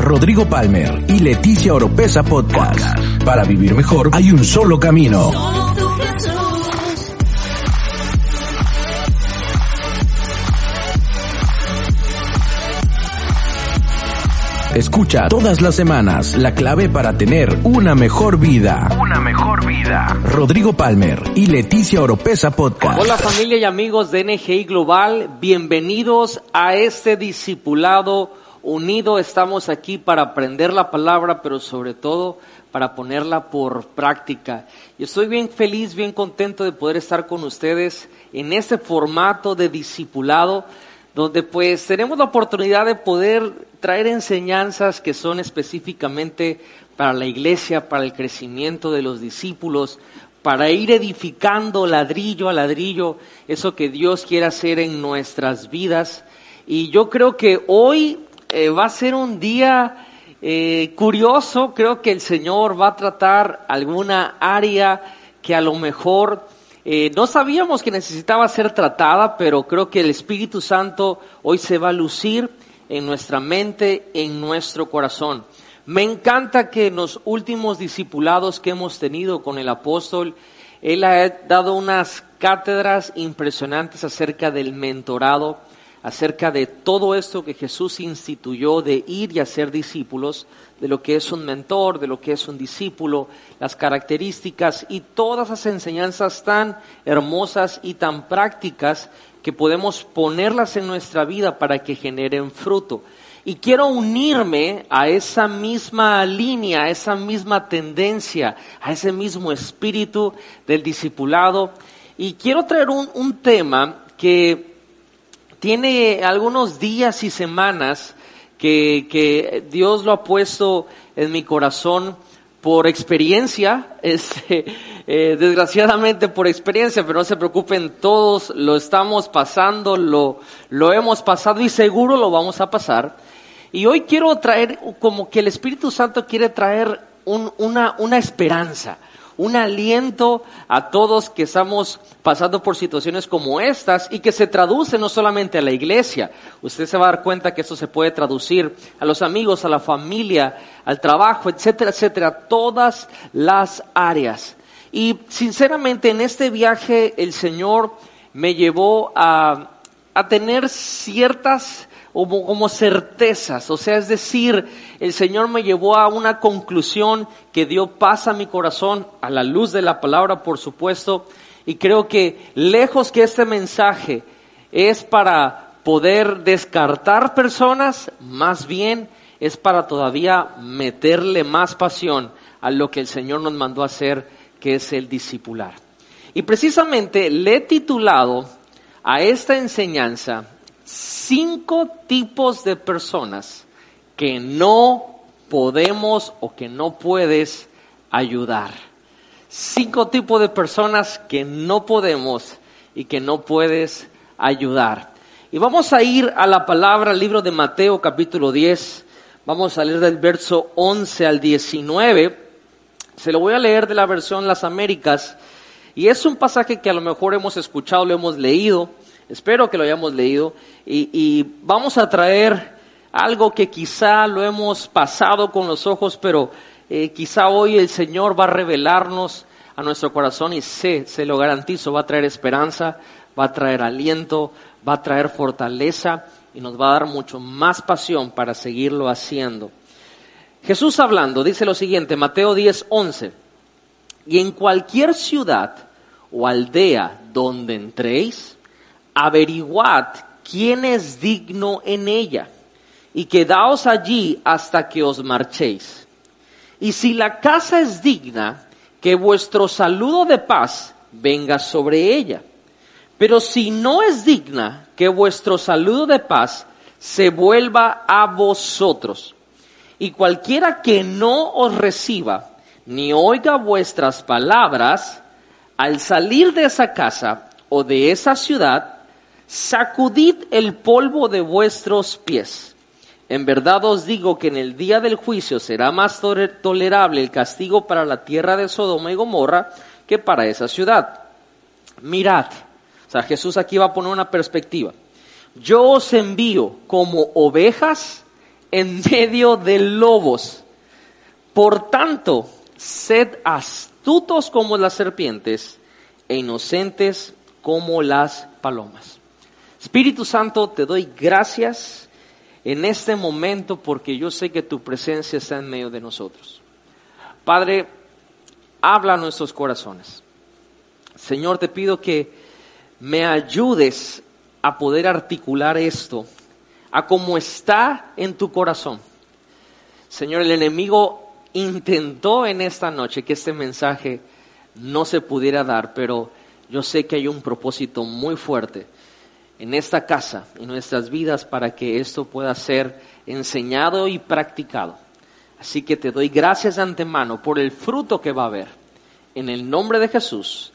Rodrigo Palmer y Leticia Oropesa Podcast. Para vivir mejor hay un solo camino. Escucha todas las semanas la clave para tener una mejor vida. Una mejor vida. Rodrigo Palmer y Leticia Oropesa Podcast. Hola familia y amigos de NGI Global, bienvenidos a este discipulado unido. Estamos aquí para aprender la palabra, pero sobre todo para ponerla por práctica. Y estoy bien feliz, bien contento de poder estar con ustedes en este formato de discipulado donde pues tenemos la oportunidad de poder traer enseñanzas que son específicamente para la iglesia, para el crecimiento de los discípulos, para ir edificando ladrillo a ladrillo eso que Dios quiere hacer en nuestras vidas. Y yo creo que hoy eh, va a ser un día eh, curioso, creo que el Señor va a tratar alguna área que a lo mejor eh, no sabíamos que necesitaba ser tratada, pero creo que el Espíritu Santo hoy se va a lucir en nuestra mente, en nuestro corazón. Me encanta que en los últimos discipulados que hemos tenido con el apóstol, él ha dado unas cátedras impresionantes acerca del mentorado, acerca de todo esto que Jesús instituyó de ir y hacer discípulos, de lo que es un mentor, de lo que es un discípulo, las características y todas las enseñanzas tan hermosas y tan prácticas que podemos ponerlas en nuestra vida para que generen fruto. Y quiero unirme a esa misma línea, a esa misma tendencia, a ese mismo espíritu del discipulado. Y quiero traer un, un tema que tiene algunos días y semanas que, Dios lo ha puesto en mi corazón por experiencia, este, eh, desgraciadamente por experiencia, pero no se preocupen, todos lo estamos pasando, lo, lo hemos pasado y seguro lo vamos a pasar. Y hoy quiero traer, como que el Espíritu Santo quiere traer una, una esperanza, un aliento a todos que estamos pasando por situaciones como estas y que se traduce no solamente a la iglesia. Usted se va a dar cuenta que esto se puede traducir a los amigos, a la familia, al trabajo, etcétera, etcétera, todas las áreas. Y sinceramente en este viaje el Señor me llevó a, a tener ciertas como, certezas. O sea, es decir, el Señor me llevó a una conclusión que dio paz a mi corazón, a la luz de la palabra, por supuesto. Y creo que lejos que este mensaje es para poder descartar personas, más bien es para todavía meterle más pasión a lo que el Señor nos mandó a hacer, que es el discipular. Y precisamente le he titulado a esta enseñanza cinco tipos de personas que no podemos o que no puedes ayudar. Cinco tipos de personas que no podemos y que no puedes ayudar. Y vamos a ir a la palabra, al libro de Mateo capítulo 10. Vamos a leer del verso 11 al 19. Se lo voy a leer de la versión Las Américas. Y es un pasaje que a lo mejor hemos escuchado, lo hemos leído Espero que lo hayamos leído y, vamos a traer algo que quizá lo hemos pasado con los ojos, pero eh, quizá hoy el Señor va a revelarnos a nuestro corazón y sé, se lo garantizo, va a traer esperanza, va a traer aliento, va a traer fortaleza y nos va a dar mucho más pasión para seguirlo haciendo. Jesús hablando, dice lo siguiente, Mateo 10, 11, y en cualquier ciudad o aldea donde entréis, averiguad quién es digno en ella y quedaos allí hasta que os marchéis. Y si la casa es digna, que vuestro saludo de paz venga sobre ella. Pero si no es digna, que vuestro saludo de paz se vuelva a vosotros. Y cualquiera que no os reciba, ni oiga vuestras palabras, al salir de esa casa o de esa ciudad, sacudid el polvo de vuestros pies. En verdad os digo que en el día del juicio será más tolerable el castigo para la tierra de Sodoma y Gomorra que para esa ciudad. Mirad, o sea, Jesús aquí va a poner una perspectiva. Yo os envío como ovejas en medio de lobos. Por tanto, sed astutos como las serpientes e inocentes como las palomas. Espíritu Santo, te doy gracias en este momento porque yo sé que tu presencia está en medio de nosotros. Padre, habla a nuestros corazones. Señor, te pido que me ayudes a poder articular esto, a cómo está en tu corazón. Señor, el enemigo intentó en esta noche que este mensaje no se pudiera dar, pero yo sé que hay un propósito muy fuerte en esta casa, en nuestras vidas, para que esto pueda ser enseñado y practicado. Así que te doy gracias de antemano por el fruto que va a haber. En el nombre de Jesús.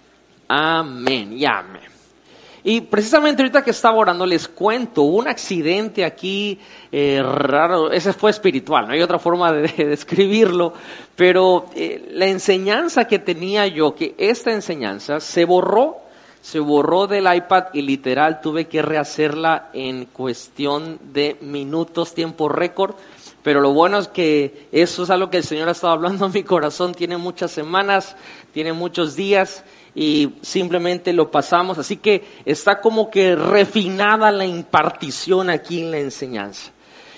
Amén y amén. Y precisamente ahorita que estaba orando les cuento un accidente aquí eh, raro, ese fue espiritual, no hay otra forma de, describirlo, pero eh, la enseñanza que tenía yo, que esta enseñanza se borró se borró del iPad y literal tuve que rehacerla en cuestión de minutos, tiempo récord. Pero lo bueno es que eso es algo que el Señor ha estado hablando en mi corazón. Tiene muchas semanas, tiene muchos días y simplemente lo pasamos. Así que está como que refinada la impartición aquí en la enseñanza.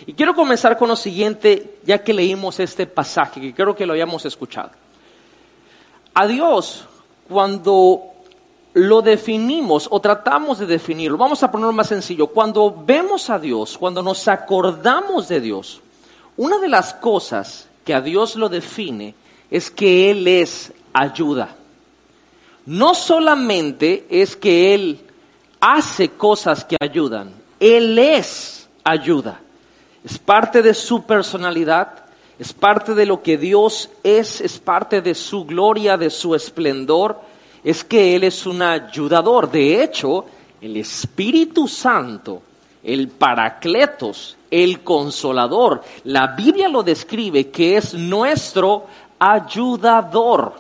Y quiero comenzar con lo siguiente, ya que leímos este pasaje, que creo que lo hayamos escuchado. A Dios, cuando lo definimos o tratamos de definirlo. Vamos a ponerlo más sencillo. Cuando vemos a Dios, cuando nos acordamos de Dios, una de las cosas que a Dios lo define es que Él es ayuda. No solamente es que Él hace cosas que ayudan, Él es ayuda. Es parte de su personalidad, es parte de lo que Dios es, es parte de su gloria, de su esplendor es que Él es un ayudador. De hecho, el Espíritu Santo, el Paracletos, el Consolador, la Biblia lo describe que es nuestro ayudador.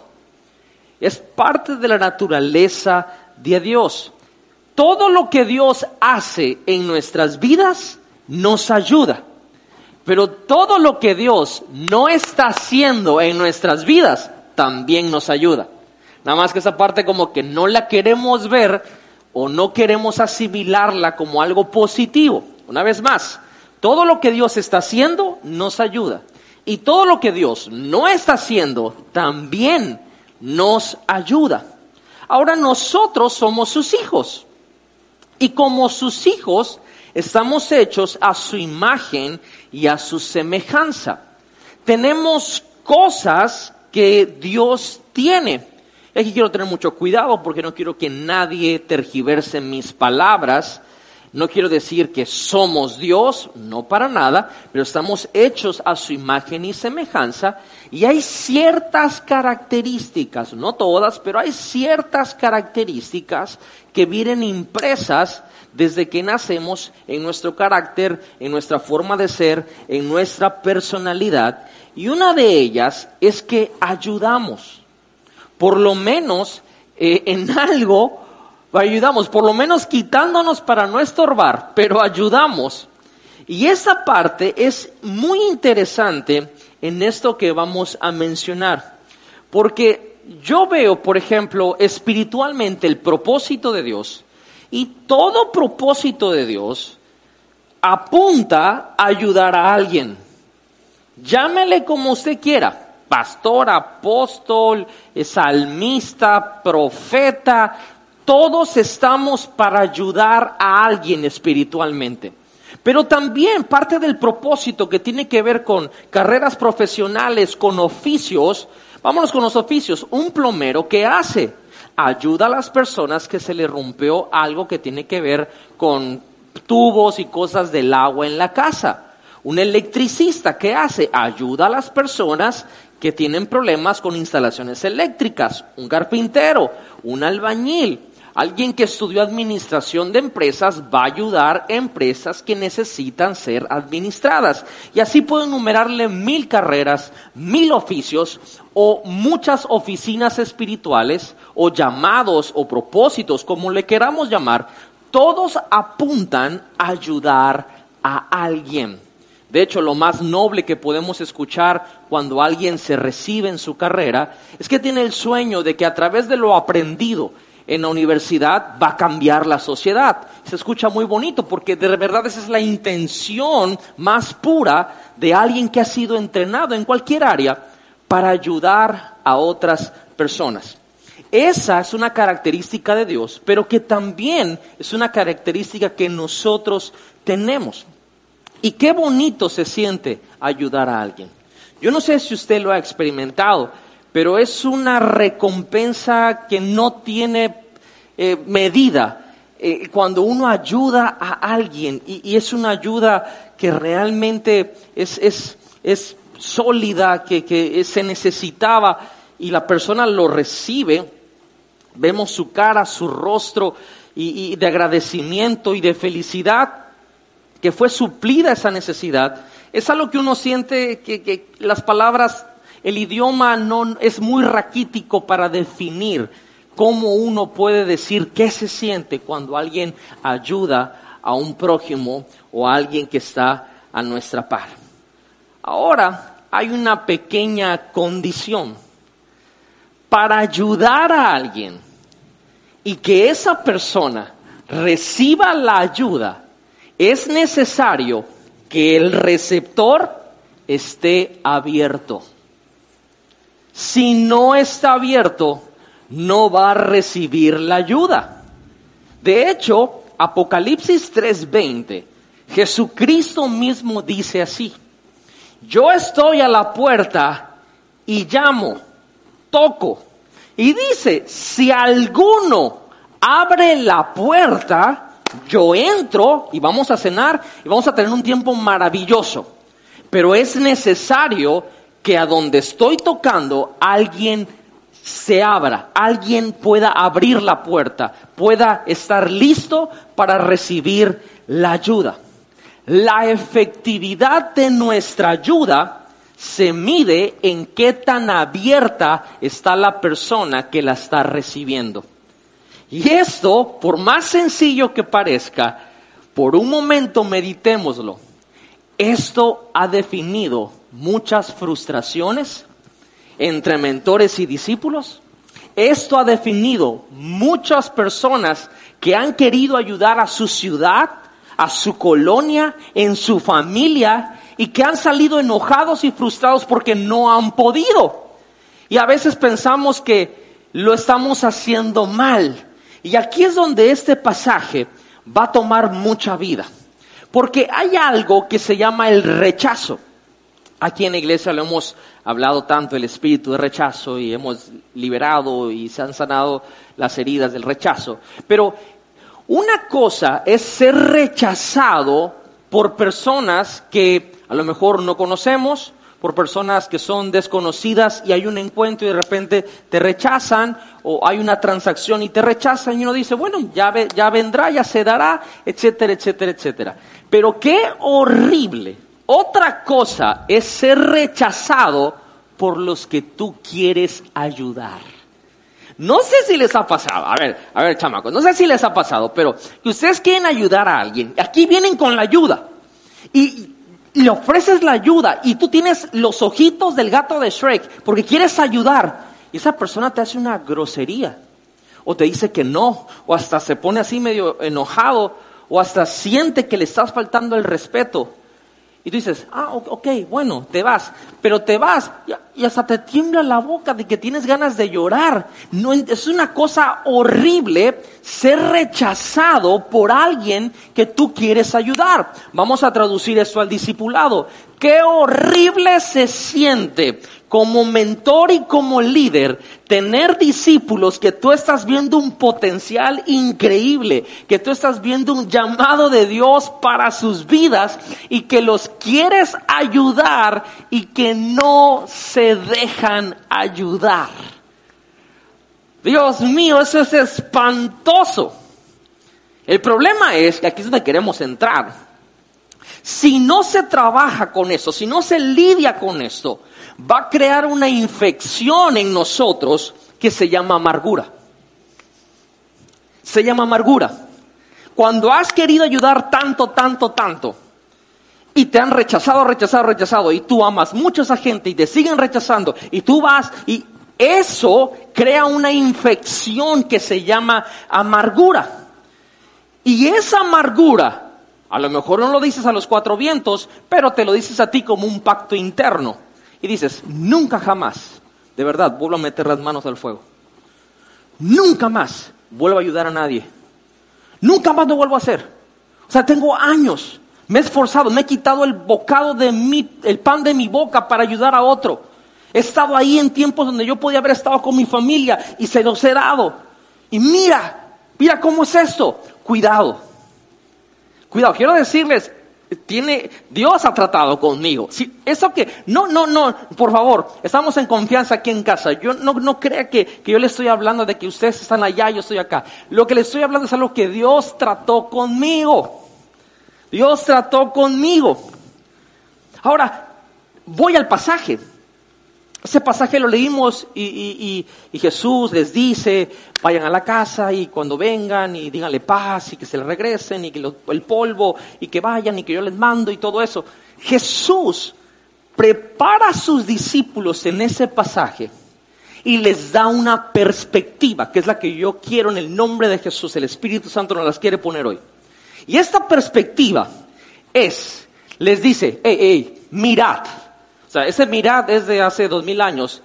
Es parte de la naturaleza de Dios. Todo lo que Dios hace en nuestras vidas nos ayuda. Pero todo lo que Dios no está haciendo en nuestras vidas también nos ayuda. Nada más que esa parte como que no la queremos ver o no queremos asimilarla como algo positivo. Una vez más, todo lo que Dios está haciendo nos ayuda. Y todo lo que Dios no está haciendo también nos ayuda. Ahora nosotros somos sus hijos. Y como sus hijos estamos hechos a su imagen y a su semejanza. Tenemos cosas que Dios tiene. Y aquí quiero tener mucho cuidado porque no quiero que nadie tergiverse mis palabras. No quiero decir que somos Dios, no para nada, pero estamos hechos a su imagen y semejanza y hay ciertas características, no todas, pero hay ciertas características que vienen impresas desde que nacemos en nuestro carácter, en nuestra forma de ser, en nuestra personalidad. Y una de ellas es que ayudamos por lo menos eh, en algo ayudamos, por lo menos quitándonos para no estorbar, pero ayudamos. Y esa parte es muy interesante en esto que vamos a mencionar, porque yo veo, por ejemplo, espiritualmente el propósito de Dios y todo propósito de Dios apunta a ayudar a alguien. Llámele como usted quiera pastor, apóstol, salmista, profeta, todos estamos para ayudar a alguien espiritualmente. Pero también parte del propósito que tiene que ver con carreras profesionales, con oficios, vámonos con los oficios, un plomero que hace, ayuda a las personas que se le rompió algo que tiene que ver con tubos y cosas del agua en la casa. Un electricista, ¿qué hace? Ayuda a las personas que tienen problemas con instalaciones eléctricas. Un carpintero, un albañil, Alguien que estudió administración de empresas va a ayudar a empresas que necesitan ser administradas. Y así puedo enumerarle mil carreras, mil oficios o muchas oficinas espirituales o llamados o propósitos, como le queramos llamar, todos apuntan a ayudar a alguien. De hecho, lo más noble que podemos escuchar cuando alguien se recibe en su carrera es que tiene el sueño de que a través de lo aprendido, en la universidad va a cambiar la sociedad. Se escucha muy bonito porque de verdad esa es la intención más pura de alguien que ha sido entrenado en cualquier área para ayudar a otras personas. Esa es una característica de Dios, pero que también es una característica que nosotros tenemos. Y qué bonito se siente ayudar a alguien. Yo no sé si usted lo ha experimentado, pero es una recompensa que no tiene eh, medida eh, cuando uno ayuda a alguien. Y, es una ayuda que realmente es, es, es sólida, que, que, se necesitaba y la persona lo recibe, vemos su cara, su rostro y, y de agradecimiento y de felicidad que fue suplida esa necesidad, es algo que uno siente que, las palabras el idioma no es muy raquítico para definir cómo uno puede decir qué se siente cuando alguien ayuda a un prójimo o a alguien que está a nuestra par. Ahora hay una pequeña condición. Para ayudar a alguien y que esa persona reciba la ayuda, es necesario que el receptor esté abierto. Si no está abierto, no va a recibir la ayuda. De hecho, Apocalipsis 3:20, Jesucristo mismo dice así, yo estoy a la puerta y llamo, toco. Y dice, si alguno abre la puerta, yo entro y vamos a cenar y vamos a tener un tiempo maravilloso. Pero es necesario que a donde estoy tocando alguien se abra, alguien pueda abrir la puerta, pueda estar listo para recibir la ayuda. La efectividad de nuestra ayuda se mide en qué tan abierta está la persona que la está recibiendo. Y esto, por más sencillo que parezca, por un momento meditémoslo. Esto ha definido muchas frustraciones entre mentores y discípulos. Esto ha definido muchas personas que han querido ayudar a su ciudad, a su colonia, en su familia y que han salido enojados y frustrados porque no han podido. Y a veces pensamos que lo estamos haciendo mal. Y aquí es donde este pasaje va a tomar mucha vida. Porque hay algo que se llama el rechazo. Aquí en la iglesia lo hemos hablado tanto el espíritu de rechazo y hemos liberado y se han sanado las heridas del rechazo. Pero una cosa es ser rechazado por personas que a lo mejor no conocemos, por personas que son desconocidas y hay un encuentro y de repente te rechazan o hay una transacción y te rechazan y uno dice, bueno, ya, ya vendrá, ya se dará, etcétera, etcétera, etcétera. Pero qué horrible. Otra cosa es ser rechazado por los que tú quieres ayudar. No sé si les ha pasado, a ver, a ver, chamacos, no sé si les ha pasado, pero que ustedes quieren ayudar a alguien, aquí vienen con la ayuda y, le ofreces la ayuda y tú tienes los ojitos del gato de Shrek porque quieres ayudar y esa persona te hace una grosería o te dice que no o hasta se pone así medio enojado o hasta siente que le estás faltando el respeto. Y tú dices, ah, ok, bueno, te vas, pero te vas, y hasta te tiembla la boca de que tienes ganas de llorar. No, es una cosa horrible ser rechazado por alguien que tú quieres ayudar. Vamos a traducir esto al discipulado. Qué horrible se siente como mentor y como líder, tener discípulos que tú estás viendo un potencial increíble, que tú estás viendo un llamado de Dios para sus vidas y que los quieres ayudar y que no se dejan ayudar. Dios mío, eso es espantoso. El problema es que aquí es donde queremos entrar. Si no se trabaja con eso, si no se lidia con esto, va a crear una infección en nosotros que se llama amargura. Se llama amargura. Cuando has querido ayudar tanto, tanto, tanto, y te han rechazado, rechazado, rechazado, y tú amas mucho a esa gente y te siguen rechazando, y tú vas y eso crea una infección que se llama amargura. Y esa amargura, a lo mejor no lo dices a los cuatro vientos, pero te lo dices a ti como un pacto interno y dices, nunca jamás, de verdad, vuelvo a meter las manos al fuego. Nunca más vuelvo a ayudar a nadie. Nunca más lo vuelvo a hacer. O sea, tengo años, me he esforzado, me he quitado el bocado de mi, el pan de mi boca para ayudar a otro. He estado ahí en tiempos donde yo podía haber estado con mi familia y se los he dado. Y mira, mira cómo es esto. Cuidado. Cuidado, quiero decirles, tiene, Dios ha tratado conmigo. Si, eso que, no, no, no, por favor, estamos en confianza aquí en casa. Yo no, no crea que, que yo le estoy hablando de que ustedes están allá, yo estoy acá. Lo que le estoy hablando es algo que Dios trató conmigo. Dios trató conmigo. Ahora, voy al pasaje. Ese pasaje lo leímos y, Jesús les dice, vayan a la casa y cuando vengan y díganle paz y que se le regresen y que el polvo y que vayan y que yo les mando y todo eso. Jesús prepara a sus discípulos en ese pasaje y les da una perspectiva, que es la que yo quiero en el nombre de Jesús. El Espíritu Santo nos las quiere poner hoy. Y esta perspectiva es, les dice, hey, mirad sea, ese mirad es de hace dos mil años,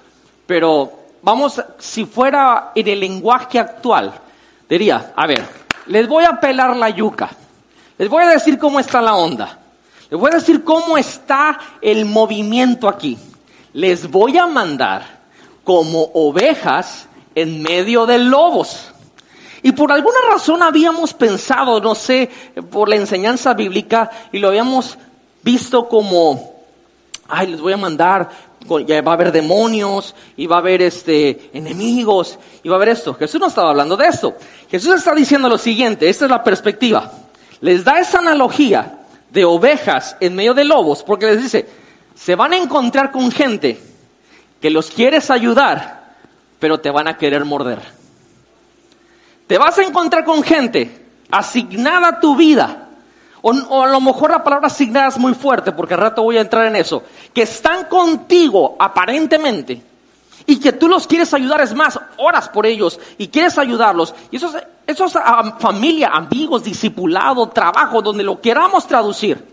pero vamos, si fuera en el lenguaje actual, diría, a ver, les voy a pelar la yuca, les voy a decir cómo está la onda, les voy a decir cómo está el movimiento aquí, les voy a mandar como ovejas en medio de lobos. Y por alguna razón habíamos pensado, no sé, por la enseñanza bíblica, y lo habíamos visto como ay, les voy a mandar, ya va a haber demonios, y va a haber este, enemigos, y va a haber esto. Jesús no estaba hablando de esto. Jesús está diciendo lo siguiente, esta es la perspectiva. Les da esa analogía de ovejas en medio de lobos, porque les dice, se van a encontrar con gente que los quieres ayudar, pero te van a querer morder. Te vas a encontrar con gente asignada a tu vida, o, a lo mejor la palabra asignada es muy fuerte, porque al rato voy a entrar en eso. Que están contigo aparentemente y que tú los quieres ayudar, es más, oras por ellos y quieres ayudarlos. Y eso es, familia, amigos, discipulado, trabajo, donde lo queramos traducir.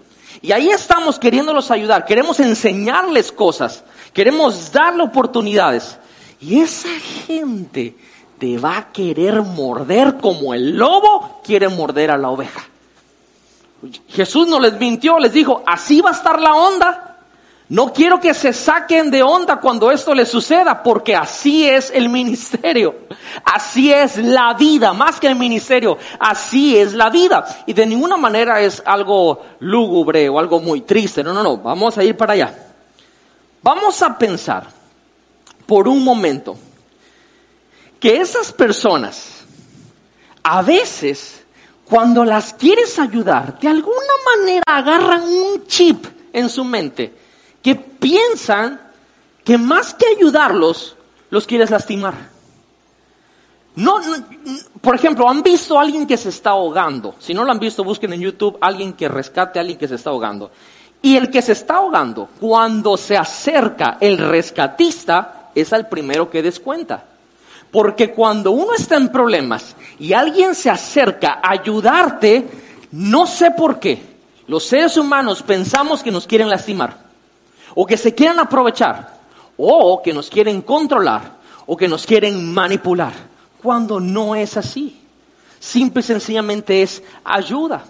Y ahí estamos queriéndolos ayudar, queremos enseñarles cosas, queremos darle oportunidades. Y esa gente te va a querer morder como el lobo quiere morder a la oveja. Jesús no les mintió, les dijo, así va a estar la onda. No quiero que se saquen de onda cuando esto les suceda, porque así es el ministerio, así es la vida, más que el ministerio, así es la vida. Y de ninguna manera es algo lúgubre o algo muy triste, no, no, no, vamos a ir para allá. Vamos a pensar por un momento que esas personas a veces cuando las quieres ayudar, de alguna manera agarran un chip en su mente que piensan que más que ayudarlos, los quieres lastimar. No, por ejemplo, han visto a alguien que se está ahogando. Si no lo han visto, busquen en YouTube alguien que rescate a alguien que se está ahogando. Y el que se está ahogando, cuando se acerca el rescatista, es al primero que descuenta. Porque cuando uno está en problemas y alguien se acerca a ayudarte, no sé por qué, los seres humanos pensamos que nos quieren lastimar, o que se quieren aprovechar, o que nos quieren controlar o que nos quieren manipular, cuando no es así. Simple y sencillamente es ayuda.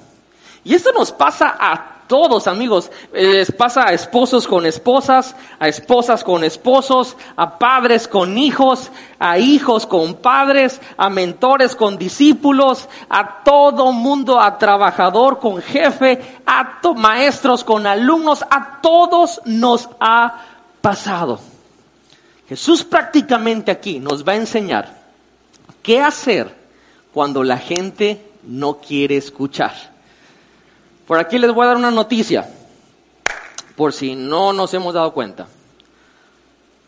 Y esto nos pasa a todos, amigos. Les pasa a esposos con esposas, a esposas con esposos, a padres con hijos, a hijos con padres, a mentores con discípulos, a todo mundo, a trabajador con jefe, a maestros con alumnos, a todos nos ha pasado. Jesús prácticamente aquí nos va a enseñar qué hacer cuando la gente no quiere escuchar. Por aquí les voy a dar una noticia, por si no nos hemos dado cuenta.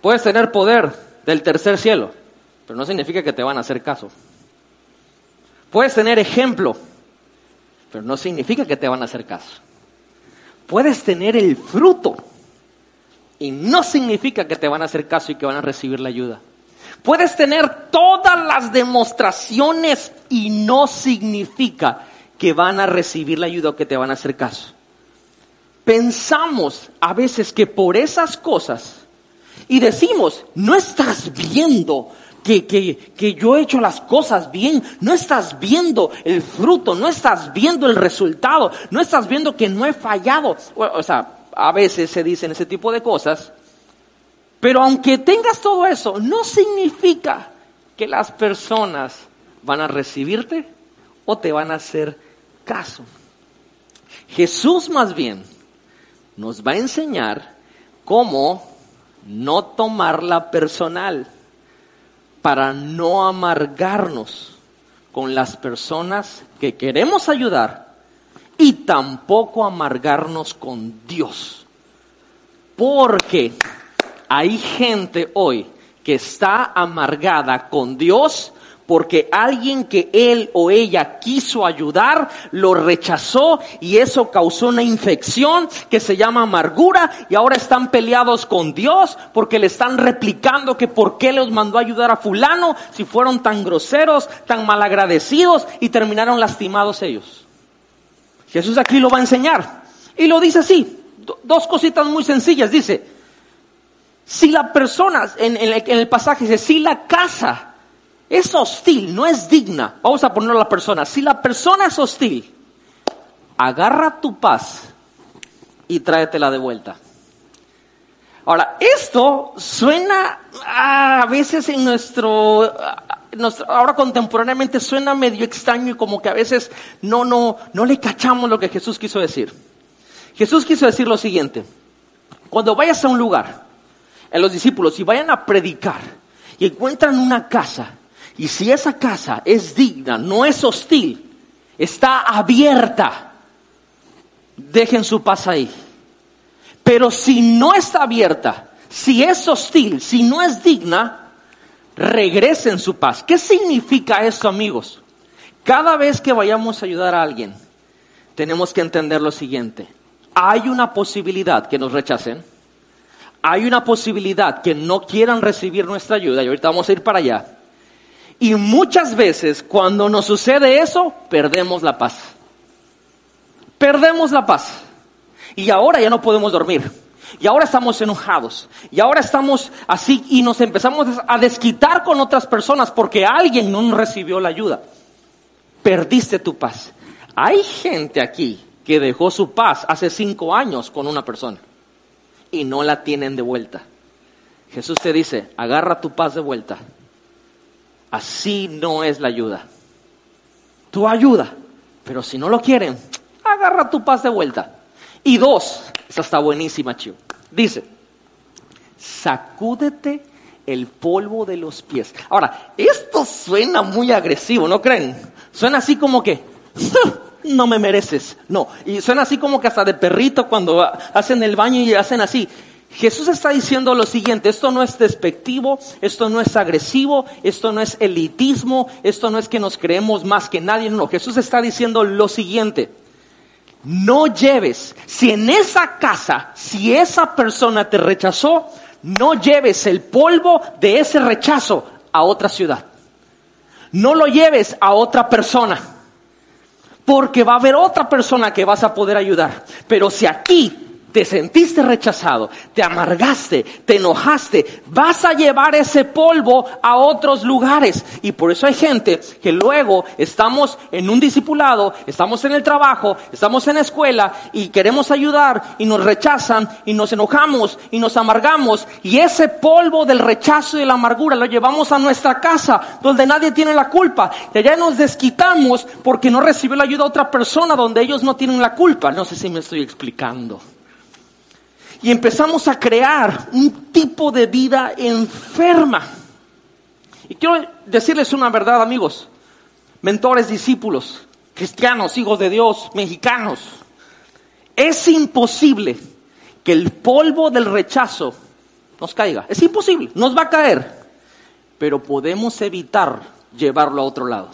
Puedes tener poder del tercer cielo, pero no significa que te van a hacer caso. Puedes tener ejemplo, pero no significa que te van a hacer caso. Puedes tener el fruto y no significa que te van a hacer caso y que van a recibir la ayuda. Puedes tener todas las demostraciones y no significa que van a recibir la ayuda o que te van a hacer caso. Pensamos a veces que por esas cosas, y decimos, no estás viendo que, que, yo he hecho las cosas bien, no estás viendo el fruto, no estás viendo el resultado, no estás viendo que no he fallado. O, sea, a veces se dicen ese tipo de cosas, pero aunque tengas todo eso, no significa que las personas van a recibirte o te van a hacer caso. Jesús más bien nos va a enseñar cómo no tomarla personal para no amargarnos con las personas que queremos ayudar y tampoco amargarnos con Dios. Porque hay gente hoy que está amargada con Dios porque alguien que él o ella quiso ayudar lo rechazó y eso causó una infección que se llama amargura y ahora están peleados con Dios porque le están replicando que por qué les mandó a ayudar a fulano si fueron tan groseros, tan malagradecidos y terminaron lastimados ellos. Jesús aquí lo va a enseñar y lo dice así, dos cositas muy sencillas, dice, si la persona, en, el, en el pasaje dice, si la casa es hostil, no es digna. Vamos a ponerlo a la persona. Si la persona es hostil, agarra tu paz y tráetela de vuelta. Ahora, esto suena a veces en nuestro, ahora contemporáneamente suena medio extraño y como que a veces no, no, no le cachamos lo que Jesús quiso decir. Jesús quiso decir lo siguiente, cuando vayas a un lugar, en los discípulos, y vayan a predicar y encuentran una casa y si esa casa es digna, no es hostil, está abierta, dejen su paz ahí. Pero si no está abierta, si es hostil, si no es digna, regresen su paz. ¿Qué significa esto, amigos? Cada vez que vayamos a ayudar a alguien, tenemos que entender lo siguiente. Hay una posibilidad que nos rechacen. Hay una posibilidad que no quieran recibir nuestra ayuda. Y ahorita vamos a ir para allá. Y muchas veces cuando nos sucede eso, perdemos la paz. Perdemos la paz. Y ahora ya no podemos dormir. Y ahora estamos enojados. Y ahora estamos así y nos empezamos a desquitar con otras personas porque alguien no recibió la ayuda. Perdiste tu paz. Hay gente aquí que dejó su paz hace cinco años con una persona y no la tienen de vuelta. Jesús te dice, agarra tu paz de vuelta Así no es la ayuda. Tu ayuda, pero si no lo quieren, agarra tu paz de vuelta. Y dos, esa está buenísima, Chiu. Dice, sacúdete el polvo de los pies. Ahora, esto suena muy agresivo, ¿no creen? Suena así como que, no me mereces. No, y suena así como que hasta de perrito cuando hacen el baño y hacen así. Jesús está diciendo lo siguiente, esto no es despectivo, esto no es agresivo, esto no es elitismo, esto no es que nos creemos más que nadie, no, Jesús está diciendo lo siguiente, no lleves, si en esa casa, si esa persona te rechazó, no lleves el polvo de ese rechazo a otra ciudad. No lo lleves a otra persona, porque va a haber otra persona que vas a poder ayudar. Pero si aquí te sentiste rechazado, te amargaste, te enojaste, vas a llevar ese polvo a otros lugares. Y por eso hay gente que luego estamos en un discipulado, estamos en el trabajo, estamos en la escuela y queremos ayudar y nos rechazan y nos enojamos y nos amargamos. Y ese polvo del rechazo y de la amargura lo llevamos a nuestra casa donde nadie tiene la culpa. Y allá nos desquitamos porque no recibió la ayuda a otra persona donde ellos no tienen la culpa. No sé si me estoy explicando y empezamos a crear un tipo de vida enferma. Y quiero decirles una verdad, amigos, mentores, discípulos, cristianos, hijos de Dios, mexicanos. Es imposible que el polvo del rechazo nos caiga. Es imposible, nos va a caer. Pero podemos evitar llevarlo a otro lado.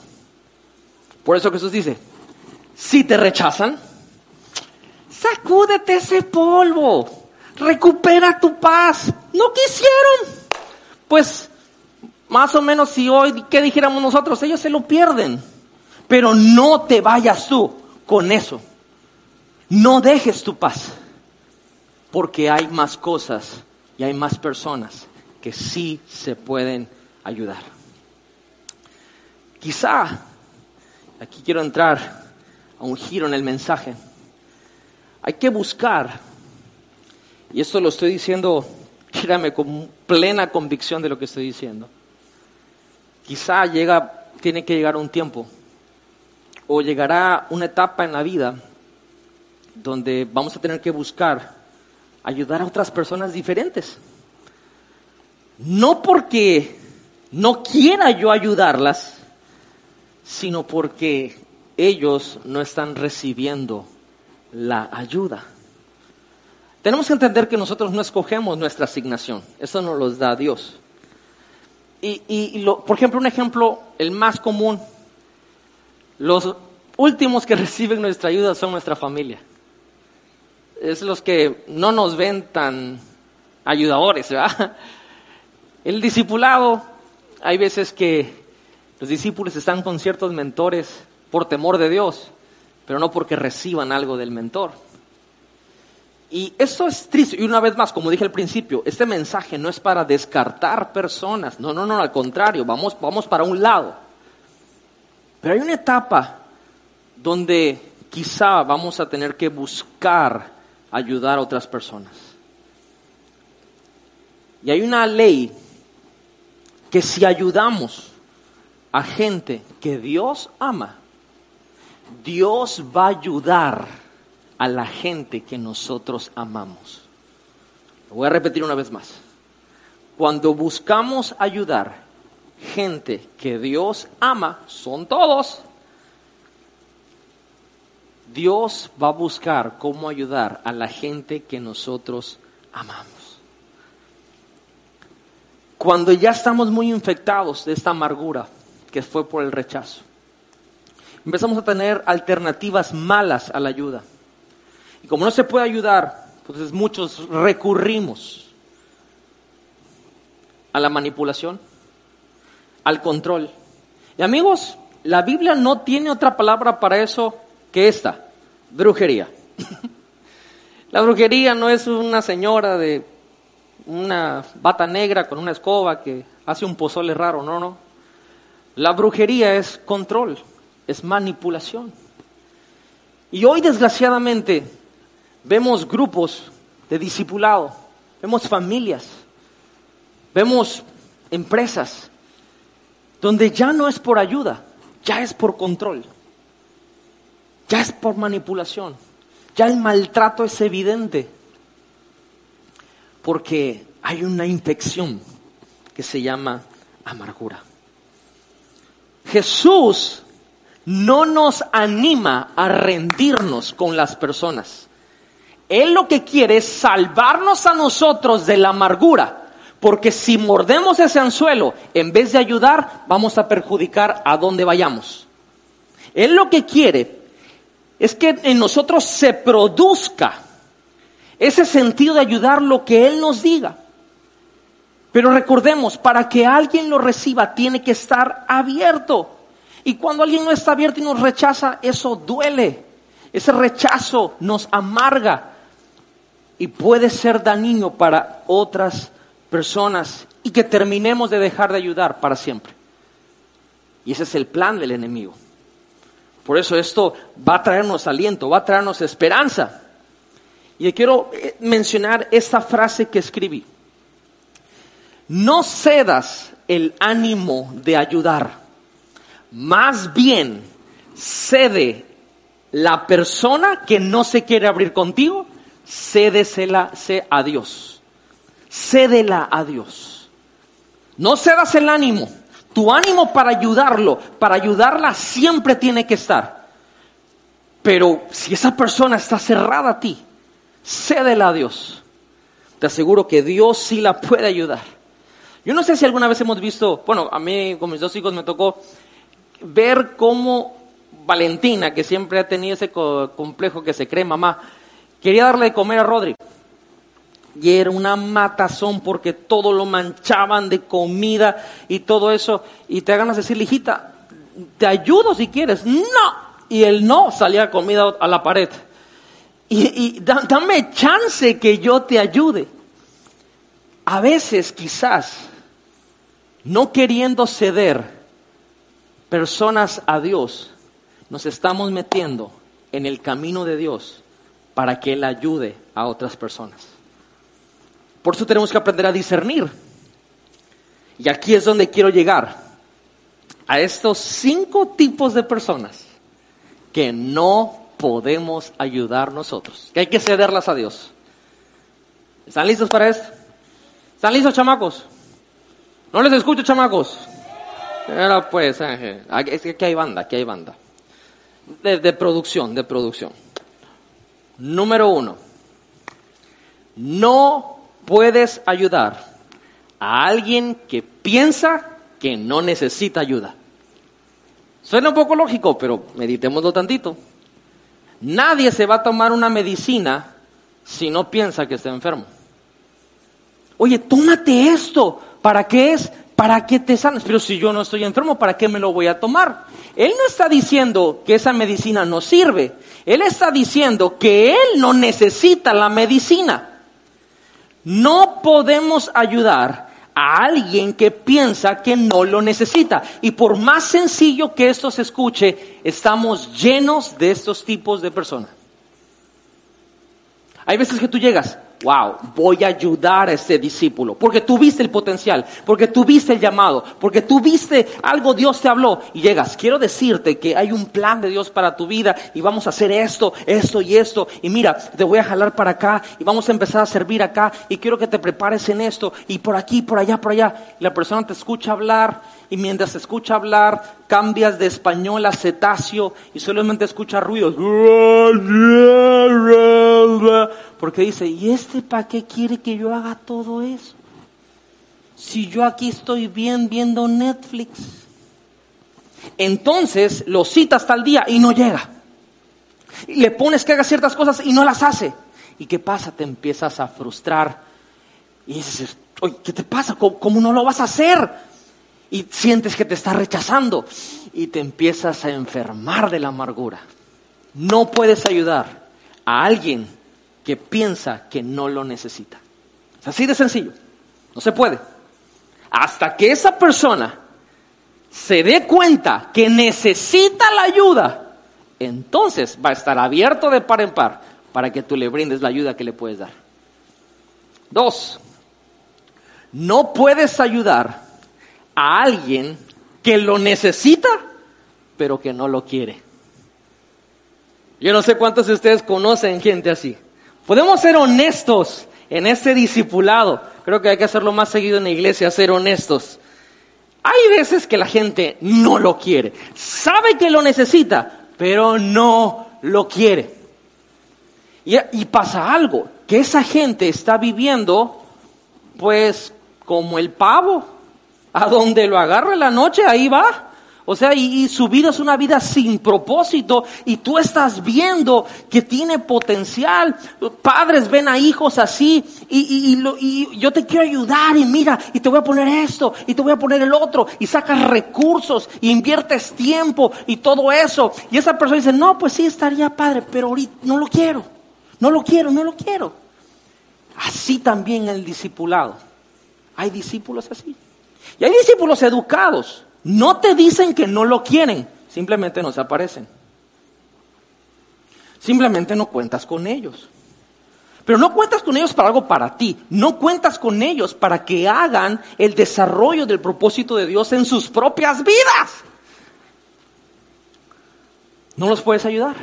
Por eso Jesús dice, si te rechazan, sacúdete ese polvo recupera tu paz. No quisieron. Pues más o menos si hoy, ¿qué dijéramos nosotros? Ellos se lo pierden. Pero no te vayas tú con eso. No dejes tu paz. Porque hay más cosas y hay más personas que sí se pueden ayudar. Quizá, aquí quiero entrar a un giro en el mensaje. Hay que buscar y esto lo estoy diciendo, créame, con plena convicción de lo que estoy diciendo. Quizá llega, tiene que llegar un tiempo, o llegará una etapa en la vida donde vamos a tener que buscar ayudar a otras personas diferentes. No porque no quiera yo ayudarlas, sino porque ellos no están recibiendo la ayuda. Tenemos que entender que nosotros no escogemos nuestra asignación, eso nos lo da Dios. Y, por ejemplo, un ejemplo, el más común, los últimos que reciben nuestra ayuda son nuestra familia. Es los que no nos ven tan ayudadores, ¿verdad? El discipulado, hay veces que los discípulos están con ciertos mentores por temor de Dios, pero no porque reciban algo del mentor. Y esto es triste. Y una vez más, como dije al principio, este mensaje no es para descartar personas. No, no, no, al contrario, vamos, vamos para un lado. Pero hay una etapa donde quizá vamos a tener que buscar ayudar a otras personas. Y hay una ley que si ayudamos a gente que Dios ama, Dios va a ayudar a la gente que nosotros amamos. Lo voy a repetir una vez más. Cuando buscamos ayudar gente que Dios ama, son todos, Dios va a buscar cómo ayudar a la gente que nosotros amamos. Cuando ya estamos muy infectados de esta amargura que fue por el rechazo, empezamos a tener alternativas malas a la ayuda. Y como no se puede ayudar, entonces muchos recurrimos a la manipulación, al control. Y amigos, la Biblia no tiene otra palabra para eso que esta, brujería. la brujería no es una señora de una bata negra con una escoba que hace un pozole raro, no, no. La brujería es control, es manipulación. Y hoy desgraciadamente vemos grupos de discipulado, vemos familias, vemos empresas donde ya no es por ayuda, ya es por control, ya es por manipulación, ya el maltrato es evidente, porque hay una infección que se llama amargura. Jesús no nos anima a rendirnos con las personas. Él lo que quiere es salvarnos a nosotros de la amargura. Porque si mordemos ese anzuelo, en vez de ayudar, vamos a perjudicar a donde vayamos. Él lo que quiere es que en nosotros se produzca ese sentido de ayudar lo que Él nos diga. Pero recordemos, para que alguien lo reciba tiene que estar abierto. Y cuando alguien no está abierto y nos rechaza, eso duele. Ese rechazo nos amarga. Y puede ser dañino para otras personas y que terminemos de dejar de ayudar para siempre. Y ese es el plan del enemigo. Por eso esto va a traernos aliento, va a traernos esperanza. Y quiero eh, mencionar esta frase que escribí. No cedas el ánimo de ayudar, más bien cede la persona que no se quiere abrir contigo, cédesela a Dios. Cédela a Dios. No cedas el ánimo. Tu ánimo para ayudarlo, para ayudarla, siempre tiene que estar. Pero si esa persona está cerrada a ti, cédela a Dios. Te aseguro que Dios sí la puede ayudar. Yo no sé si alguna vez hemos visto, bueno, a mí con mis dos hijos me tocó ver cómo Valentina, que siempre ha tenido ese complejo que se cree mamá, quería darle de comer a Rodri. Y era una matazón porque todo lo manchaban de comida y todo eso. Y te hagan decir, hijita, te ayudo si quieres. No. Y el no salía comida a la pared. Y, y dame chance que yo te ayude. A veces quizás, no queriendo ceder personas a Dios, nos estamos metiendo en el camino de Dios para que Él ayude a otras personas. Por eso tenemos que aprender a discernir. Y aquí es donde quiero llegar. A estos cinco tipos de personas que no podemos ayudar nosotros. Que hay que cederlas a Dios. ¿Están listos para esto? ¿Están listos, chamacos? No les escucho, chamacos. Pero pues, es que aquí hay banda, aquí hay banda. de producción, de producción. Número uno. No puedes ayudar a alguien que piensa que no necesita ayuda. Suena un poco lógico, pero meditémoslo tantito. Nadie se va a tomar una medicina si no piensa que está enfermo. Oye, tómate esto. ¿Para qué es? Para que te sanes. Pero si yo no estoy enfermo, ¿para qué me lo voy a tomar? Él no está diciendo que esa medicina no sirve. Él está diciendo que él no necesita la medicina. No podemos ayudar a alguien que piensa que no lo necesita. Y por más sencillo que esto se escuche, estamos llenos de estos tipos de personas. Hay veces que tú llegas, wow, voy a ayudar a este discípulo, porque tuviste el potencial, porque tuviste el llamado, porque tuviste algo, Dios te habló. Y llegas, quiero decirte que hay un plan de Dios para tu vida y vamos a hacer esto, esto y esto, y mira, te voy a jalar para acá y vamos a empezar a servir acá y quiero que te prepares en esto y por aquí, por allá, por allá, la persona te escucha hablar y mientras escucha hablar, cambias de español a cetáceo y solamente escucha ruidos. Porque dice, ¿y este para qué quiere que yo haga todo eso? Si yo aquí estoy bien viendo Netflix. Entonces lo cita hasta el día y no llega. Y le pones que haga ciertas cosas y no las hace. ¿Y qué pasa? Te empiezas a frustrar. Y dices, ¿qué te pasa? ¿Cómo, no lo vas a hacer? Y sientes que te está rechazando. Y te empiezas a enfermar de la amargura. No puedes ayudar a alguien que piensa que no lo necesita. Es así de sencillo. No se puede. Hasta que esa persona se dé cuenta que necesita la ayuda, entonces va a estar abierto de par en par para que tú le brindes la ayuda que le puedes dar. Dos, no puedes ayudar a alguien que lo necesita, pero que no lo quiere. Yo no sé cuántos de ustedes conocen gente así. Podemos ser honestos en este discipulado. Creo que hay que hacerlo más seguido en la iglesia, ser honestos. Hay veces que la gente no lo quiere, sabe que lo necesita, pero no lo quiere. Y, y pasa algo, que esa gente está viviendo pues como el pavo, a donde lo agarre la noche, ahí va. O sea, y, su vida es una vida sin propósito y tú estás viendo que tiene potencial. Padres ven a hijos así y, yo te quiero ayudar y mira, y te voy a poner esto y te voy a poner el otro y sacas recursos y inviertes tiempo y todo eso. Y esa persona dice, no, pues sí estaría padre, pero ahorita no lo quiero, no lo quiero, no lo quiero. Así también el discipulado. Hay discípulos así. Y hay discípulos educados. No te dicen que no lo quieren, simplemente no se aparecen. Simplemente no cuentas con ellos. Pero no cuentas con ellos para algo para ti. No cuentas con ellos para que hagan el desarrollo del propósito de Dios en sus propias vidas. No los puedes ayudar.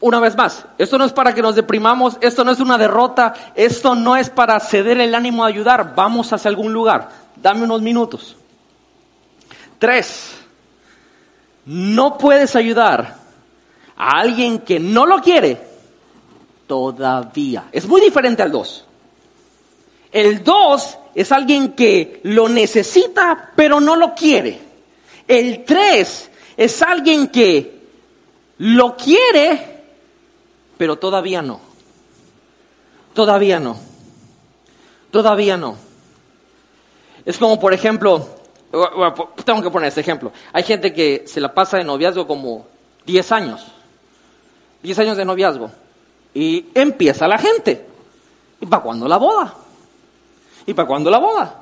Una vez más, esto no es para que nos deprimamos, esto no es una derrota, esto no es para ceder el ánimo a ayudar. Vamos hacia algún lugar. Dame unos minutos. Tres, no puedes ayudar a alguien que no lo quiere todavía. Es muy diferente al dos. El dos es alguien que lo necesita pero no lo quiere. El tres es alguien que lo quiere pero todavía no. Todavía no. Todavía no. Es como, por ejemplo, tengo que poner este ejemplo. Hay gente que se la pasa de noviazgo como 10 años. 10 años de noviazgo. Y empieza la gente. ¿Y para cuándo la boda? ¿Y para cuándo la boda?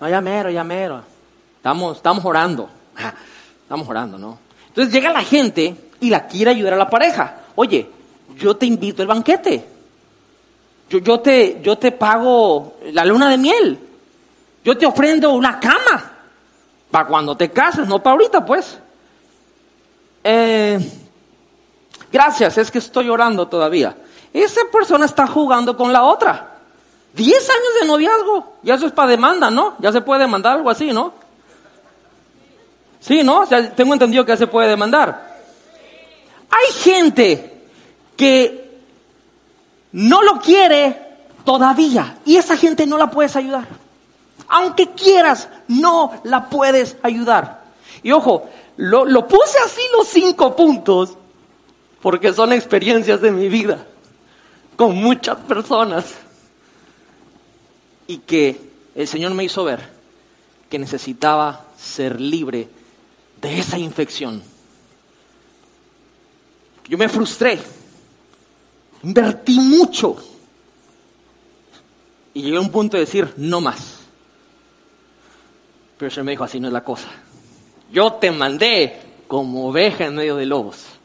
No, ya mero, ya mero. Estamos, estamos orando. Estamos orando, ¿no? Entonces llega la gente y la quiere ayudar a la pareja. Oye, yo te invito al banquete. Yo, te, yo te pago la luna de miel. Yo te ofrendo una cama. Para cuando te cases, no para ahorita, pues. Eh, Gracias, es que estoy orando todavía. Esa persona está jugando con la otra. Diez años de noviazgo. Ya eso es para demanda, ¿no? Ya se puede demandar algo así, ¿no? Sí, ¿no? tengo entendido que ya se puede demandar. Hay gente que no lo quiere todavía y esa gente no la puedes ayudar. Aunque quieras, no la puedes ayudar. Y ojo, lo, puse así los cinco puntos porque son experiencias de mi vida con muchas personas y que el Señor me hizo ver que necesitaba ser libre de esa infección. Yo me frustré, invertí mucho y llegué a un punto de decir, no más. Pero el Señor me dijo, así no es la cosa. Yo te mandé como oveja en medio de lobos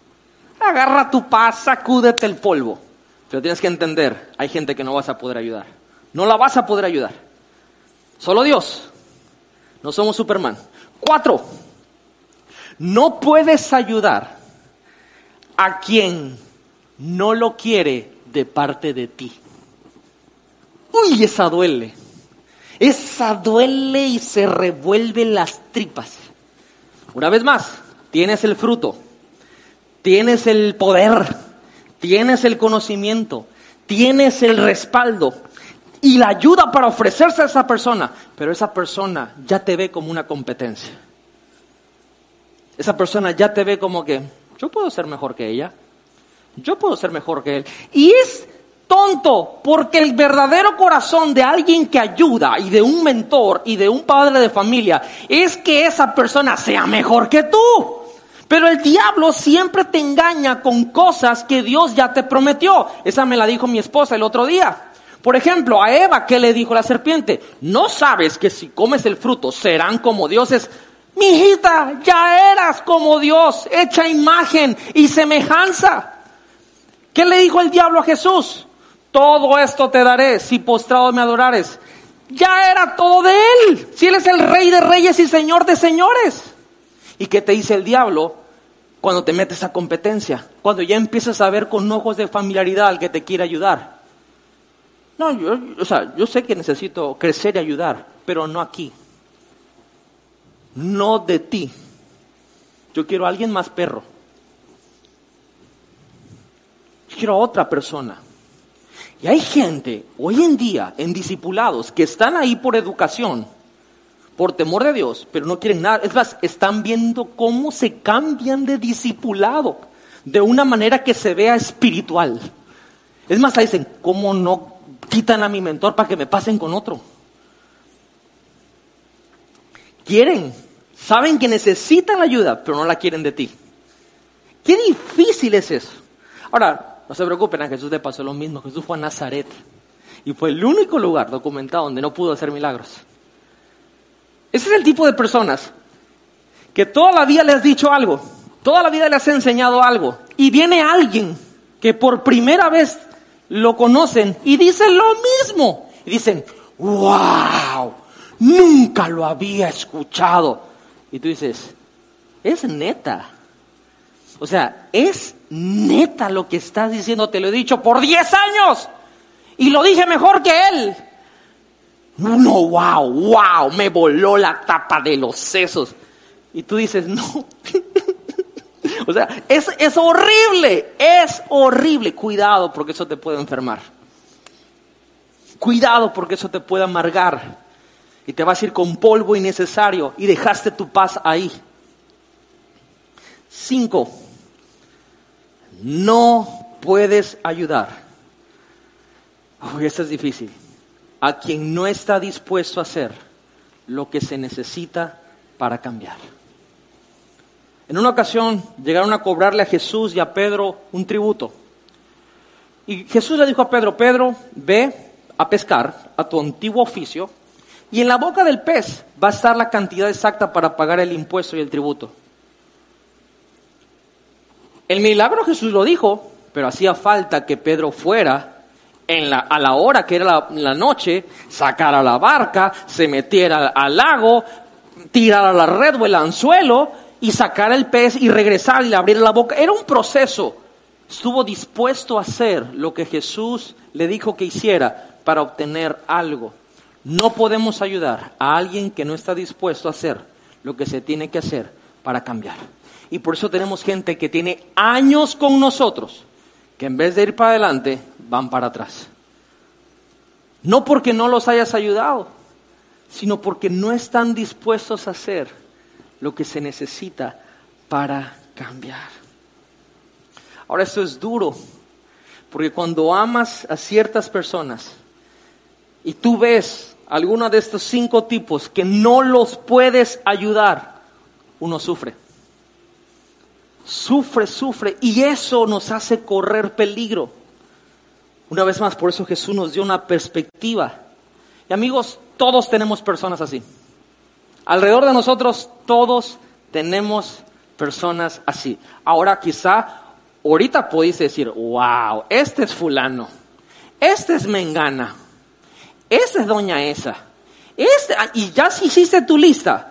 agarra tu paz, sacúdete el polvo. Pero tienes que entender, hay gente que no vas a poder ayudar. No la vas a poder ayudar. Solo Dios. No somos Superman. Cuatro. No puedes ayudar a quien no lo quiere de parte de ti. Uy, esa duele. Esa duele y se revuelven las tripas. Una vez más, tienes el fruto tienes el poder, tienes el conocimiento, tienes el respaldo y la ayuda para ofrecerse a esa persona, pero esa persona ya te ve como una competencia. Esa persona ya te ve como que yo puedo ser mejor que ella, yo puedo ser mejor que él. Y es tonto, porque el verdadero corazón de alguien que ayuda y de un mentor y de un padre de familia es que esa persona sea mejor que tú. Pero el diablo siempre te engaña con cosas que Dios ya te prometió. Esa me la dijo mi esposa el otro día. Por ejemplo, a Eva, ¿qué le dijo la serpiente? No sabes que si comes el fruto serán como dioses. Mi hijita, ya eras como Dios, hecha imagen y semejanza. ¿Qué le dijo el diablo a Jesús? Todo esto te daré si postrado me adorares. Ya era todo de él. Si él es el rey de reyes y señor de señores. ¿Y qué te dice el diablo? cuando te metes a competencia, cuando ya empiezas a ver con ojos de familiaridad al que te quiere ayudar. No, yo, o sea, yo sé que necesito crecer y ayudar, pero no aquí. No de ti. Yo quiero a alguien más perro. Yo quiero a otra persona. Y hay gente hoy en día en discipulados que están ahí por educación, por temor de Dios, pero no quieren nada. Es más, están viendo cómo se cambian de discipulado de una manera que se vea espiritual. Es más, dicen, ¿cómo no quitan a mi mentor para que me pasen con otro? Quieren, saben que necesitan ayuda, pero no la quieren de ti. Qué difícil es eso. Ahora, no se preocupen, a Jesús le pasó lo mismo. Jesús fue a Nazaret. Y fue el único lugar documentado donde no pudo hacer milagros. Ese es el tipo de personas que toda la vida le has dicho algo, toda la vida le has enseñado algo, y viene alguien que por primera vez lo conocen y dicen lo mismo. Y dicen, wow, nunca lo había escuchado. Y tú dices, es neta. O sea, es neta lo que estás diciendo, te lo he dicho por 10 años. Y lo dije mejor que él. No, wow, wow, me voló la tapa de los sesos. Y tú dices, no. o sea, es, es horrible, es horrible. Cuidado porque eso te puede enfermar. Cuidado porque eso te puede amargar. Y te vas a ir con polvo innecesario y dejaste tu paz ahí. Cinco, no puedes ayudar. Uy, esto es difícil. A quien no está dispuesto a hacer lo que se necesita para cambiar. En una ocasión llegaron a cobrarle a Jesús y a Pedro un tributo. Y Jesús le dijo a Pedro, Pedro, ve a pescar a tu antiguo oficio y en la boca del pez va a estar la cantidad exacta para pagar el impuesto y el tributo. El milagro Jesús lo dijo, pero hacía falta que Pedro fuera en la, a la hora que era la, noche, sacara la barca, se metiera al lago, tirara la red o el anzuelo y sacara el pez y regresar y le abriera la boca. Era un proceso. Estuvo dispuesto a hacer lo que Jesús le dijo que hiciera para obtener algo. No podemos ayudar a alguien que no está dispuesto a hacer lo que se tiene que hacer para cambiar. Y por eso tenemos gente que tiene años con nosotros, que en vez de ir para adelante, van para atrás. No porque no los hayas ayudado, sino porque no están dispuestos a hacer lo que se necesita para cambiar. Ahora esto es duro, porque cuando amas a ciertas personas y tú ves alguno de estos cinco tipos que no los puedes ayudar, uno sufre sufre, sufre, y eso nos hace correr peligro. Una vez más, por eso Jesús nos dio una perspectiva. Y amigos, todos tenemos personas así. Alrededor de nosotros, todos tenemos personas así. Ahora quizá, ahorita podéis decir, wow, este es fulano, este es Mengana, este es Doña Esa, este, y ya hiciste tu lista.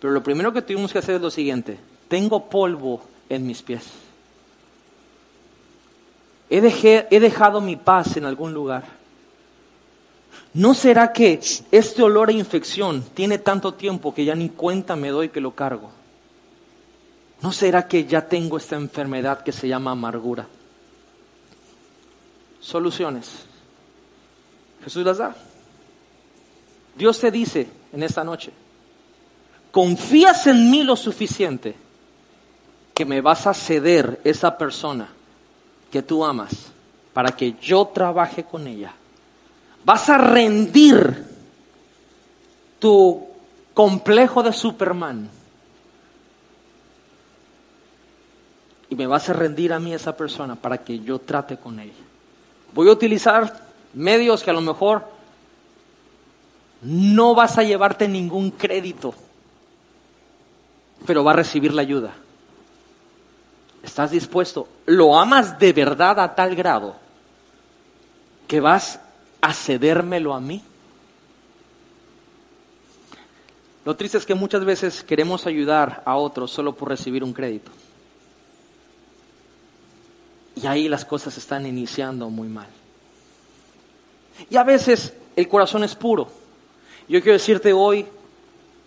Pero lo primero que tuvimos que hacer es lo siguiente, tengo polvo en mis pies. He, dejado mi paz en algún lugar. ¿No será que este olor a infección tiene tanto tiempo que ya ni cuenta me doy que lo cargo? ¿No será que ya tengo esta enfermedad que se llama amargura? Soluciones. Jesús las da. Dios te dice en esta noche, confías en mí lo suficiente que me vas a ceder esa persona que tú amas para que yo trabaje con ella. Vas a rendir tu complejo de Superman y me vas a rendir a mí esa persona para que yo trate con ella. Voy a utilizar medios que a lo mejor no vas a llevarte ningún crédito, pero va a recibir la ayuda. ¿Estás dispuesto? ¿Lo amas de verdad a tal grado que vas a cedérmelo a mí? Lo triste es que muchas veces queremos ayudar a otros solo por recibir un crédito. Y ahí las cosas están iniciando muy mal. Y a veces el corazón es puro. Yo quiero decirte hoy,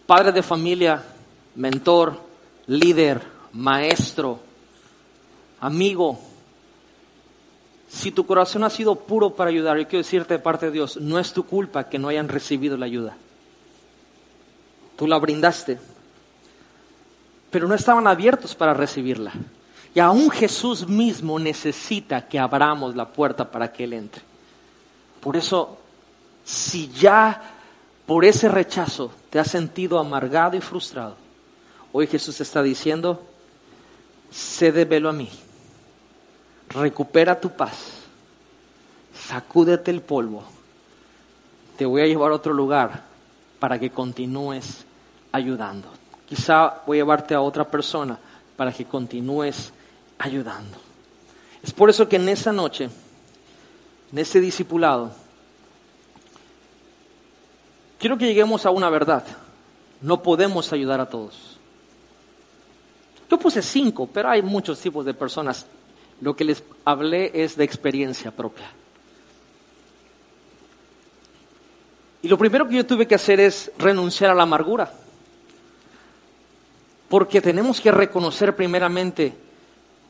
padre de familia, mentor, líder, maestro, amigo, si tu corazón ha sido puro para ayudar, yo quiero decirte de parte de Dios, no es tu culpa que no hayan recibido la ayuda. Tú la brindaste, pero no estaban abiertos para recibirla. Y aún Jesús mismo necesita que abramos la puerta para que Él entre. Por eso, si ya por ese rechazo te has sentido amargado y frustrado, hoy Jesús está diciendo, cédemelo a mí recupera tu paz, sacúdete el polvo te voy a llevar a otro lugar para que continúes ayudando. Quizá voy a llevarte a otra persona para que continúes ayudando. Es por eso que en esa noche, en ese discipulado, quiero que lleguemos a una verdad. No podemos ayudar a todos. Yo puse cinco, pero hay muchos tipos de personas. Lo que les hablé es de experiencia propia. Y lo primero que yo tuve que hacer es renunciar a la amargura. Porque tenemos que reconocer primeramente,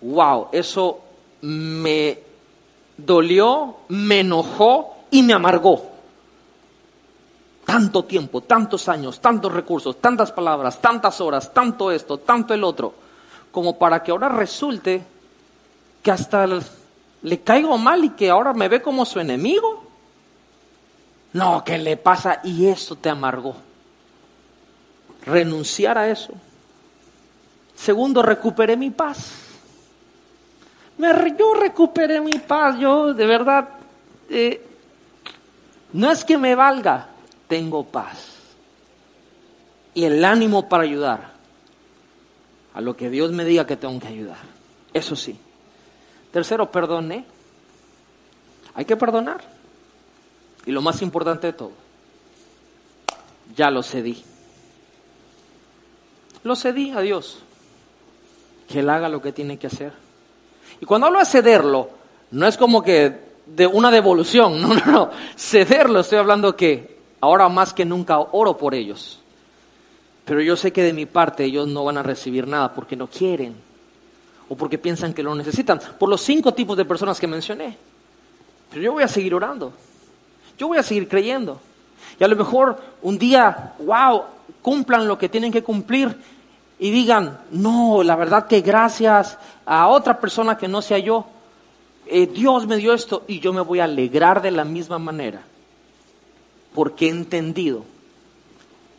wow, eso me dolió, me enojó y me amargó. Tanto tiempo, tantos años, tantos recursos, tantas palabras, tantas horas, tanto esto, tanto el otro, como para que ahora resulte que hasta le caigo mal y que ahora me ve como su enemigo. No, ¿qué le pasa? Y eso te amargó. Renunciar a eso. Segundo, recuperé mi paz. yo recuperé mi paz, yo de verdad, eh, no es que me valga, tengo paz. Y el ánimo para ayudar a lo que Dios me diga que tengo que ayudar. Eso sí. Tercero, perdoné. Hay que perdonar. Y lo más importante de todo, ya lo cedí. Lo cedí a Dios. Que Él haga lo que tiene que hacer. Y cuando hablo de cederlo, no es como que de una devolución, no, no, no. Cederlo, estoy hablando que ahora más que nunca oro por ellos. Pero yo sé que de mi parte ellos no van a recibir nada porque no quieren o porque piensan que lo necesitan, por los cinco tipos de personas que mencioné. Pero yo voy a seguir orando. Yo voy a seguir creyendo. Y a lo mejor un día, wow, cumplan lo que tienen que cumplir y digan, no, la verdad que gracias a otra persona que no sea yo, eh, Dios me dio esto y yo me voy a alegrar de la misma manera. Porque he entendido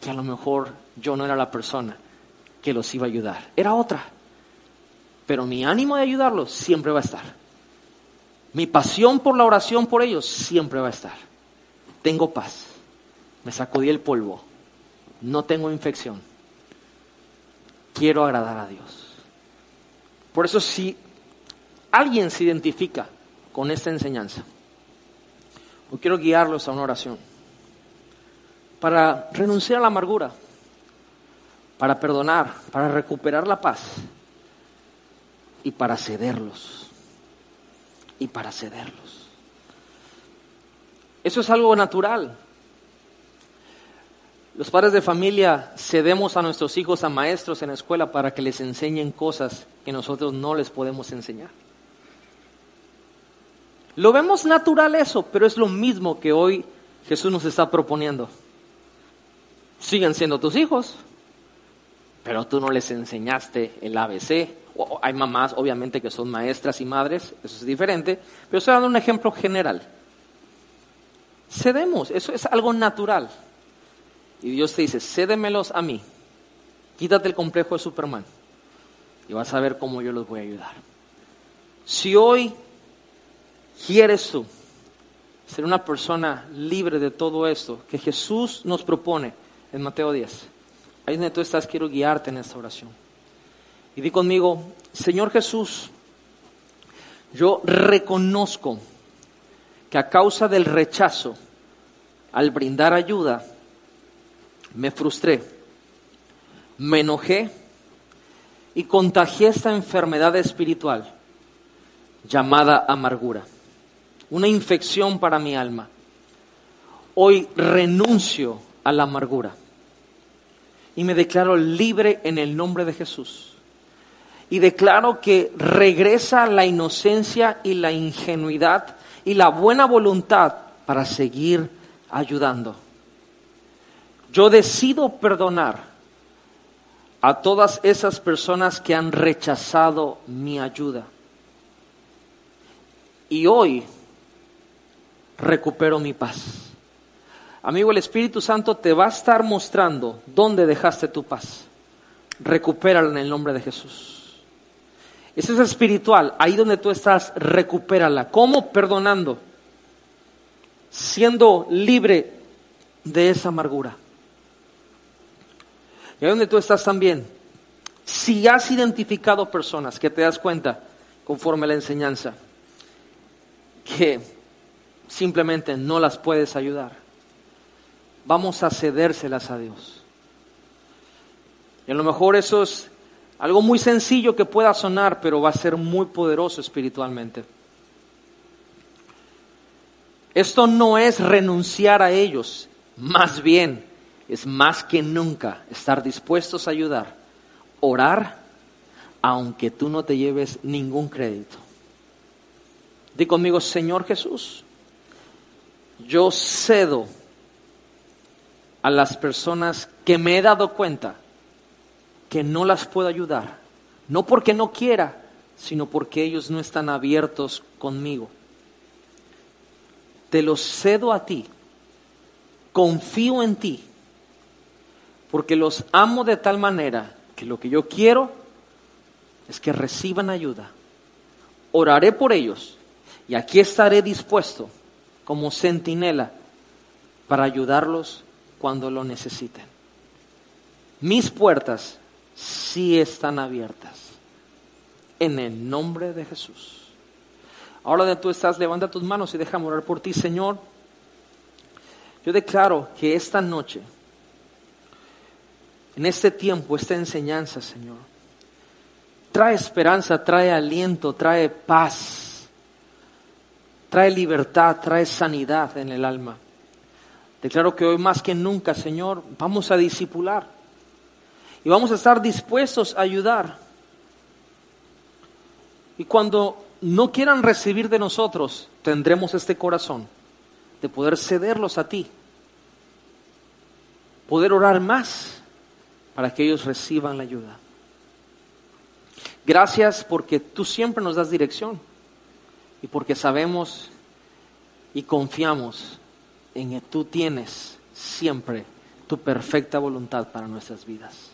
que a lo mejor yo no era la persona que los iba a ayudar, era otra. Pero mi ánimo de ayudarlos siempre va a estar. Mi pasión por la oración por ellos siempre va a estar tengo paz, me sacudí el polvo, no tengo infección, quiero agradar a Dios. Por eso si alguien se identifica con esta enseñanza, o quiero guiarlos a una oración, para renunciar a la amargura, para perdonar, para recuperar la paz y para cederlos, y para cederlos. Eso es algo natural. Los padres de familia cedemos a nuestros hijos a maestros en la escuela para que les enseñen cosas que nosotros no les podemos enseñar. Lo vemos natural eso, pero es lo mismo que hoy Jesús nos está proponiendo. Siguen siendo tus hijos, pero tú no les enseñaste el ABC. Hay mamás, obviamente, que son maestras y madres, eso es diferente, pero estoy dando un ejemplo general. Cedemos, eso es algo natural. Y Dios te dice, cédemelos a mí. Quítate el complejo de Superman. Y vas a ver cómo yo los voy a ayudar. Si hoy quieres tú ser una persona libre de todo esto que Jesús nos propone en Mateo 10, ahí donde tú estás, quiero guiarte en esta oración. Y di conmigo, Señor Jesús, yo reconozco que a causa del rechazo al brindar ayuda, me frustré, me enojé y contagié esta enfermedad espiritual llamada amargura, una infección para mi alma. Hoy renuncio a la amargura y me declaro libre en el nombre de Jesús. Y declaro que regresa la inocencia y la ingenuidad y la buena voluntad para seguir ayudando. Yo decido perdonar a todas esas personas que han rechazado mi ayuda. Y hoy recupero mi paz. Amigo, el Espíritu Santo te va a estar mostrando dónde dejaste tu paz. Recupérala en el nombre de Jesús. Eso es espiritual. Ahí donde tú estás, recupérala. ¿Cómo? Perdonando. Siendo libre de esa amargura. Y ahí donde tú estás también, si has identificado personas que te das cuenta, conforme a la enseñanza, que simplemente no las puedes ayudar, vamos a cedérselas a Dios. Y a lo mejor eso es algo muy sencillo que pueda sonar, pero va a ser muy poderoso espiritualmente. Esto no es renunciar a ellos, más bien es más que nunca estar dispuestos a ayudar, orar, aunque tú no te lleves ningún crédito. Di conmigo, Señor Jesús, yo cedo a las personas que me he dado cuenta que no las puedo ayudar, no porque no quiera, sino porque ellos no están abiertos conmigo. Te los cedo a ti, confío en ti, porque los amo de tal manera que lo que yo quiero es que reciban ayuda. Oraré por ellos y aquí estaré dispuesto como centinela para ayudarlos cuando lo necesiten. Mis puertas sí están abiertas. En el nombre de Jesús. Ahora de tú estás, levanta tus manos y déjame orar por ti, Señor. Yo declaro que esta noche, en este tiempo, esta enseñanza, Señor, trae esperanza, trae aliento, trae paz, trae libertad, trae sanidad en el alma. Declaro que hoy más que nunca, Señor, vamos a disipular y vamos a estar dispuestos a ayudar. Y cuando no quieran recibir de nosotros, tendremos este corazón de poder cederlos a ti, poder orar más para que ellos reciban la ayuda. Gracias porque tú siempre nos das dirección y porque sabemos y confiamos en que tú tienes siempre tu perfecta voluntad para nuestras vidas.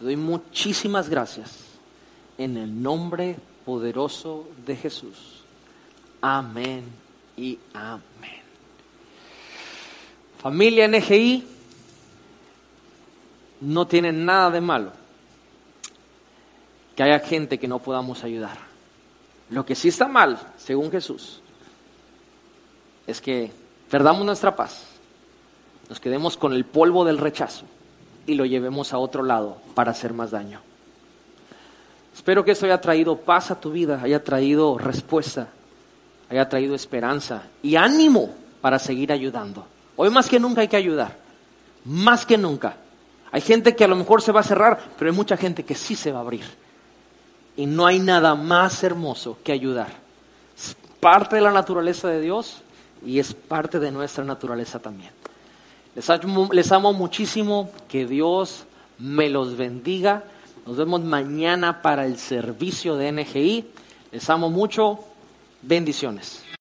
Doy muchísimas gracias en el nombre poderoso de Jesús. Amén y amén. Familia NGI no tiene nada de malo que haya gente que no podamos ayudar. Lo que sí está mal, según Jesús, es que perdamos nuestra paz, nos quedemos con el polvo del rechazo y lo llevemos a otro lado para hacer más daño. Espero que esto haya traído paz a tu vida, haya traído respuesta, haya traído esperanza y ánimo para seguir ayudando. Hoy más que nunca hay que ayudar, más que nunca. Hay gente que a lo mejor se va a cerrar, pero hay mucha gente que sí se va a abrir. Y no hay nada más hermoso que ayudar. Es parte de la naturaleza de Dios y es parte de nuestra naturaleza también. Les amo, muchísimo, que Dios me los bendiga. Nos vemos mañana para el servicio de NGI. Les amo mucho. Bendiciones.